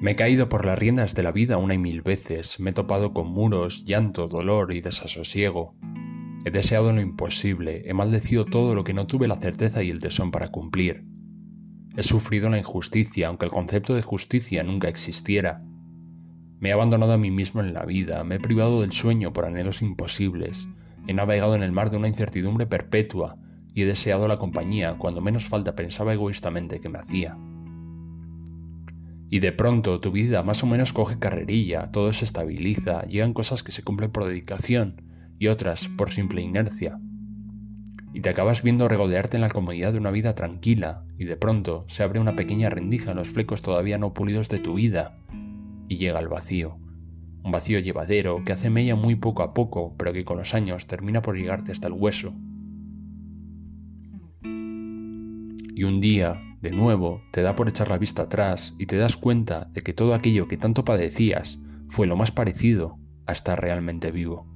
Me he caído por las riendas de la vida una y mil veces, me he topado con muros, llanto, dolor y desasosiego. He deseado lo imposible, he maldecido todo lo que no tuve la certeza y el tesón para cumplir. He sufrido la injusticia, aunque el concepto de justicia nunca existiera. Me he abandonado a mí mismo en la vida, me he privado del sueño por anhelos imposibles, he navegado en el mar de una incertidumbre perpetua y he deseado la compañía cuando menos falta pensaba egoístamente que me hacía. Y de pronto tu vida más o menos coge carrerilla, todo se estabiliza, llegan cosas que se cumplen por dedicación y otras por simple inercia. Y te acabas viendo regodearte en la comodidad de una vida tranquila, y de pronto se abre una pequeña rendija en los flecos todavía no pulidos de tu vida, y llega el vacío. Un vacío llevadero que hace mella muy poco a poco, pero que con los años termina por llegarte hasta el hueso. Y un día, de nuevo, te da por echar la vista atrás y te das cuenta de que todo aquello que tanto padecías fue lo más parecido a estar realmente vivo.